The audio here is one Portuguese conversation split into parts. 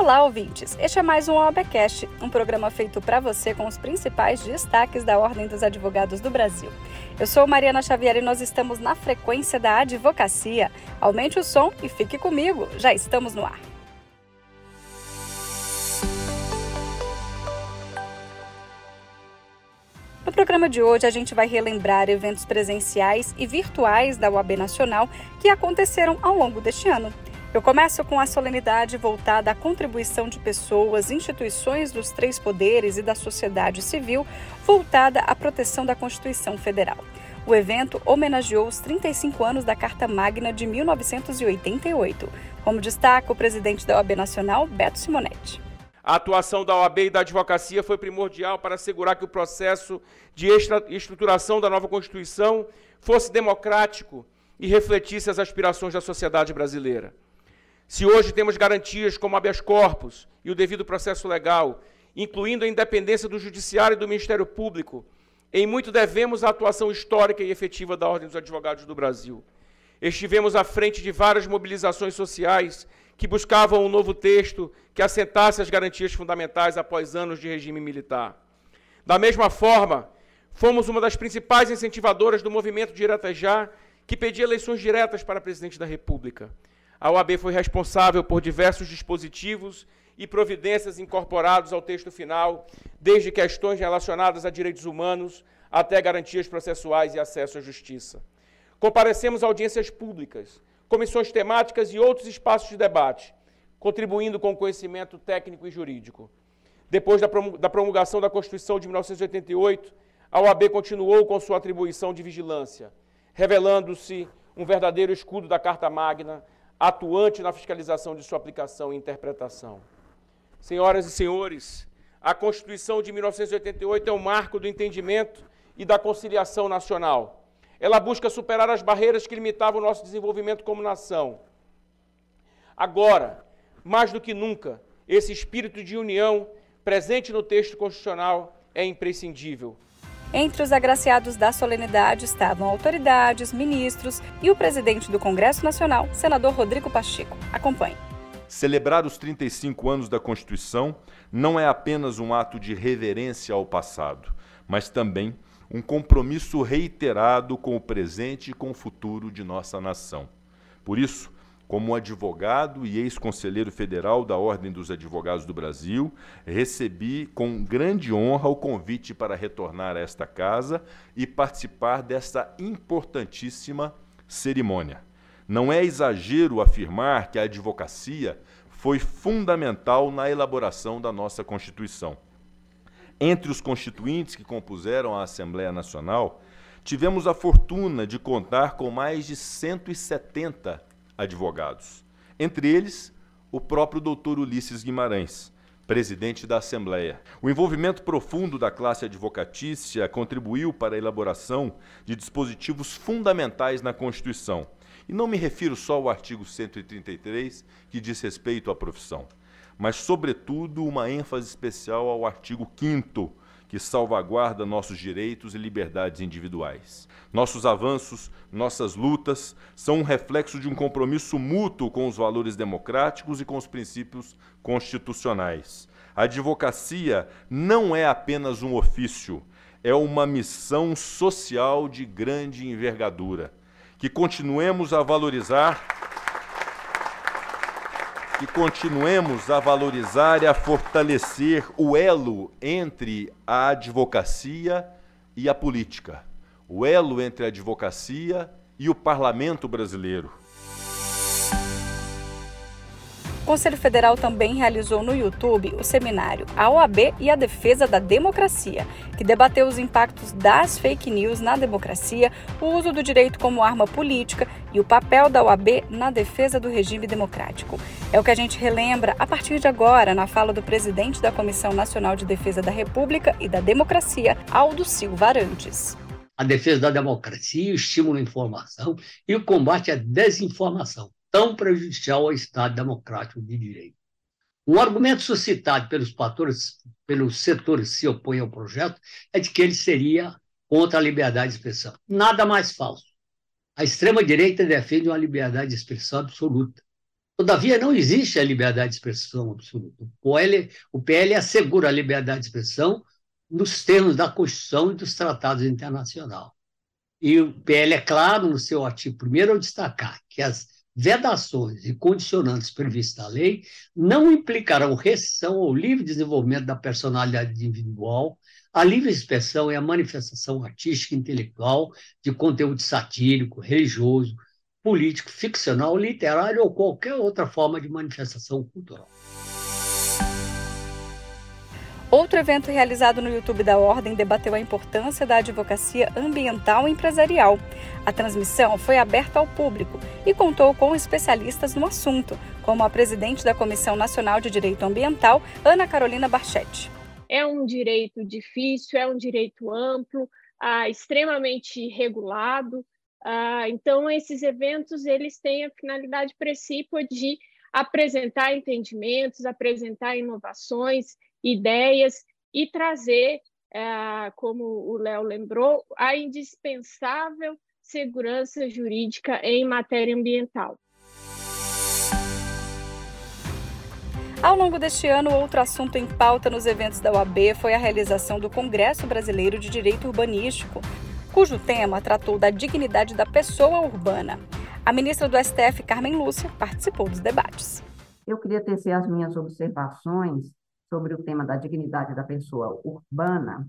Olá, ouvintes! Este é mais um OABcast, um programa feito para você com os principais destaques da Ordem dos Advogados do Brasil. Eu sou Mariana Xavier e nós estamos na frequência da advocacia. Aumente o som e fique comigo, já estamos no ar. No programa de hoje, a gente vai relembrar eventos presenciais e virtuais da UAB Nacional que aconteceram ao longo deste ano. Eu começo com a solenidade voltada à contribuição de pessoas, instituições dos três poderes e da sociedade civil, voltada à proteção da Constituição Federal. O evento homenageou os 35 anos da Carta Magna de 1988. Como destaca o presidente da OAB Nacional, Beto Simonetti. A atuação da OAB e da advocacia foi primordial para assegurar que o processo de estruturação da nova Constituição fosse democrático e refletisse as aspirações da sociedade brasileira. Se hoje temos garantias como habeas corpus e o devido processo legal, incluindo a independência do Judiciário e do Ministério Público, em muito devemos à atuação histórica e efetiva da Ordem dos Advogados do Brasil. Estivemos à frente de várias mobilizações sociais que buscavam um novo texto que assentasse as garantias fundamentais após anos de regime militar. Da mesma forma, fomos uma das principais incentivadoras do movimento Direta Já, que pedia eleições diretas para presidente da República. A OAB foi responsável por diversos dispositivos e providências incorporados ao texto final, desde questões relacionadas a direitos humanos até garantias processuais e acesso à justiça. Comparecemos a audiências públicas, comissões temáticas e outros espaços de debate, contribuindo com o conhecimento técnico e jurídico. Depois da promulgação da Constituição de 1988, a OAB continuou com sua atribuição de vigilância, revelando-se um verdadeiro escudo da Carta Magna atuante na fiscalização de sua aplicação e interpretação. Senhoras e senhores, a Constituição de 1988 é o marco do entendimento e da conciliação nacional. Ela busca superar as barreiras que limitavam o nosso desenvolvimento como nação. Agora, mais do que nunca, esse espírito de união presente no texto constitucional é imprescindível. Entre os agraciados da solenidade estavam autoridades, ministros e o presidente do Congresso Nacional, senador Rodrigo Pacheco. Acompanhe. Celebrar os 35 anos da Constituição não é apenas um ato de reverência ao passado, mas também um compromisso reiterado com o presente e com o futuro de nossa nação. Por isso, como advogado e ex-conselheiro federal da Ordem dos Advogados do Brasil, recebi com grande honra o convite para retornar a esta casa e participar desta importantíssima cerimônia. Não é exagero afirmar que a advocacia foi fundamental na elaboração da nossa Constituição. Entre os constituintes que compuseram a Assembleia Nacional, tivemos a fortuna de contar com mais de 170 advogados. Entre eles, o próprio doutor Ulisses Guimarães, presidente da Assembleia. O envolvimento profundo da classe advocatícia contribuiu para a elaboração de dispositivos fundamentais na Constituição. E não me refiro só ao artigo 133, que diz respeito à profissão, mas, sobretudo, uma ênfase especial ao artigo 5 que salvaguarda nossos direitos e liberdades individuais. Nossos avanços, nossas lutas são um reflexo de um compromisso mútuo com os valores democráticos e com os princípios constitucionais. A advocacia não é apenas um ofício, é uma missão social de grande envergadura. Que continuemos a valorizar que continuemos a valorizar e a fortalecer o elo entre a advocacia e a política, o elo entre a advocacia e o parlamento brasileiro. Conselho Federal também realizou no YouTube o seminário A OAB e a Defesa da Democracia, que debateu os impactos das fake news na democracia, o uso do direito como arma política e o papel da OAB na defesa do regime democrático. É o que a gente relembra a partir de agora na fala do presidente da Comissão Nacional de Defesa da República e da Democracia, Aldo Silva Arantes. A defesa da democracia, o estímulo à informação e o combate à desinformação tão prejudicial ao Estado democrático de direito. Um argumento suscitado pelos patores, pelos setores que se opõem ao projeto é de que ele seria contra a liberdade de expressão. Nada mais falso. A extrema-direita defende uma liberdade de expressão absoluta. Todavia, não existe a liberdade de expressão absoluta. O PL, o PL assegura a liberdade de expressão nos termos da Constituição e dos tratados internacionais. E o PL é claro no seu artigo 1 ao destacar que as vedações e condicionantes previstas na lei não implicarão restrição ao livre desenvolvimento da personalidade individual, a livre expressão e a manifestação artística e intelectual de conteúdo satírico, religioso, político, ficcional, literário ou qualquer outra forma de manifestação cultural. Outro evento realizado no YouTube da Ordem debateu a importância da advocacia ambiental e empresarial. A transmissão foi aberta ao público e contou com especialistas no assunto, como a presidente da Comissão Nacional de Direito Ambiental, Ana Carolina Barchetti. É um direito difícil, é um direito amplo, ah, extremamente regulado. Ah, então, esses eventos eles têm a finalidade precípua de apresentar entendimentos, apresentar inovações ideias e trazer, é, como o Léo lembrou, a indispensável segurança jurídica em matéria ambiental. Ao longo deste ano, outro assunto em pauta nos eventos da OAB foi a realização do Congresso Brasileiro de Direito Urbanístico, cujo tema tratou da dignidade da pessoa urbana. A ministra do STF, Carmen Lúcia, participou dos debates. Eu queria tecer as minhas observações sobre o tema da dignidade da pessoa urbana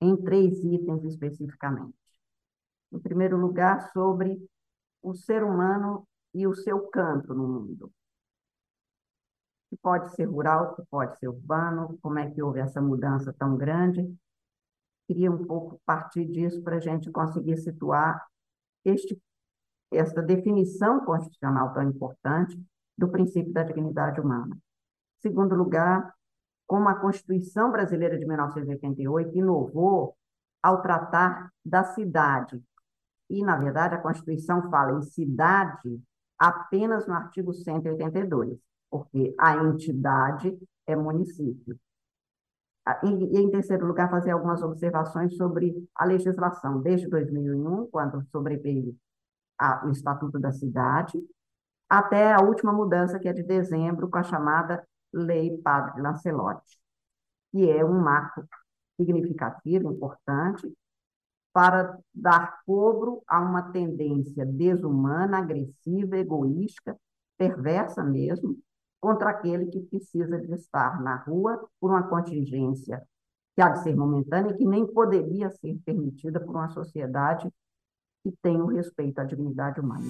em três itens especificamente. Em primeiro lugar, sobre o ser humano e o seu canto no mundo. Que pode ser rural, que pode ser urbano, como é que houve essa mudança tão grande. Queria um pouco partir disso para a gente conseguir situar este, esta definição constitucional tão importante do princípio da dignidade humana. Segundo lugar, como a Constituição Brasileira de 1988 inovou ao tratar da cidade. E, na verdade, a Constituição fala em cidade apenas no artigo 182, porque a entidade é município. E, em terceiro lugar, fazer algumas observações sobre a legislação, desde 2001, quando sobreveio o Estatuto da Cidade, até a última mudança, que é de dezembro, com a chamada Lei Padre Lancelotti, que é um marco significativo, importante, para dar cobro a uma tendência desumana, agressiva, egoísta, perversa mesmo, contra aquele que precisa de estar na rua por uma contingência que há de ser momentânea e que nem poderia ser permitida por uma sociedade que tem o respeito à dignidade humana.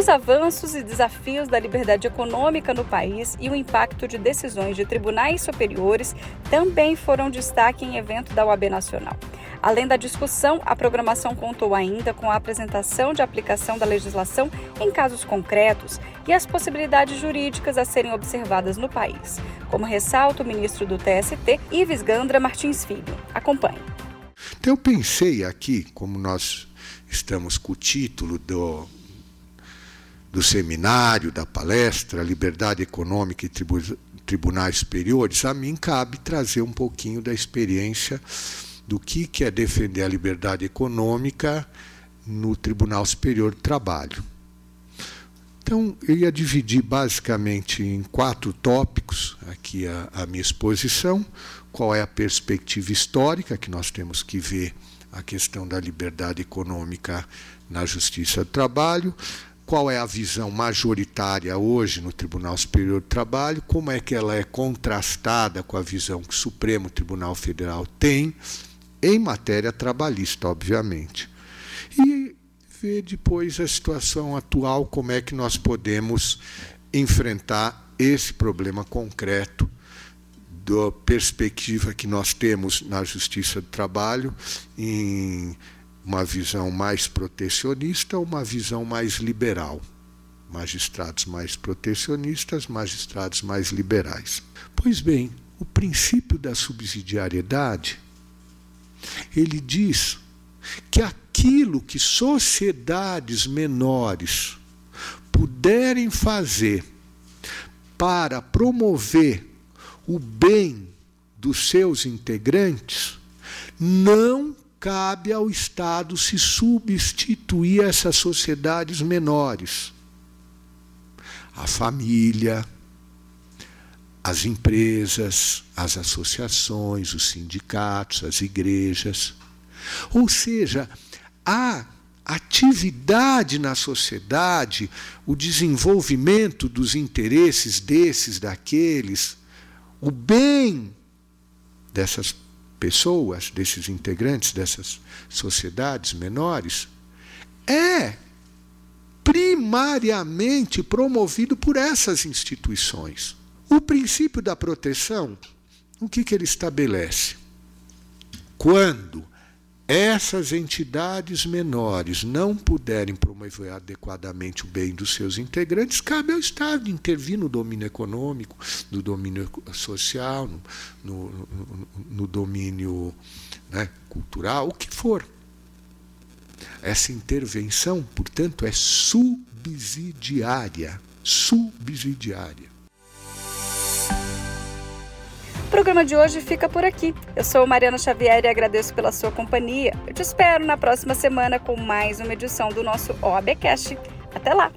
Os avanços e desafios da liberdade econômica no país e o impacto de decisões de tribunais superiores também foram destaque em evento da OAB Nacional. Além da discussão, a programação contou ainda com a apresentação de aplicação da legislação em casos concretos e as possibilidades jurídicas a serem observadas no país, como ressalta o ministro do TST, Ives Gandra Martins Filho. Acompanhe. Então, eu pensei aqui, como nós estamos com o título do do seminário, da palestra, Liberdade Econômica e Tribu Tribunais Superiores, a mim cabe trazer um pouquinho da experiência do que, que é defender a liberdade econômica no Tribunal Superior do Trabalho. Então, eu ia dividir basicamente em quatro tópicos aqui a, a minha exposição. Qual é a perspectiva histórica que nós temos que ver a questão da liberdade econômica na Justiça do Trabalho, qual é a visão majoritária hoje no Tribunal Superior do Trabalho, como é que ela é contrastada com a visão que o Supremo Tribunal Federal tem em matéria trabalhista, obviamente. E ver depois a situação atual, como é que nós podemos enfrentar esse problema concreto da perspectiva que nós temos na Justiça do Trabalho em uma visão mais protecionista ou uma visão mais liberal. Magistrados mais protecionistas, magistrados mais liberais. Pois bem, o princípio da subsidiariedade, ele diz que aquilo que sociedades menores puderem fazer para promover o bem dos seus integrantes, não cabe ao Estado se substituir a essas sociedades menores. A família, as empresas, as associações, os sindicatos, as igrejas. Ou seja, a atividade na sociedade, o desenvolvimento dos interesses desses, daqueles, o bem dessas pessoas, desses integrantes dessas sociedades menores, é primariamente promovido por essas instituições. O princípio da proteção, o que, que ele estabelece? Quando essas entidades menores não puderem promover adequadamente o bem dos seus integrantes, cabe ao Estado intervir no domínio econômico, no domínio social, no, no, no, no domínio né, cultural, o que for. Essa intervenção, portanto, é subsidiária. Subsidiária. O programa de hoje fica por aqui. Eu sou Mariana Xavier e agradeço pela sua companhia. Eu te espero na próxima semana com mais uma edição do nosso OABcast. Até lá!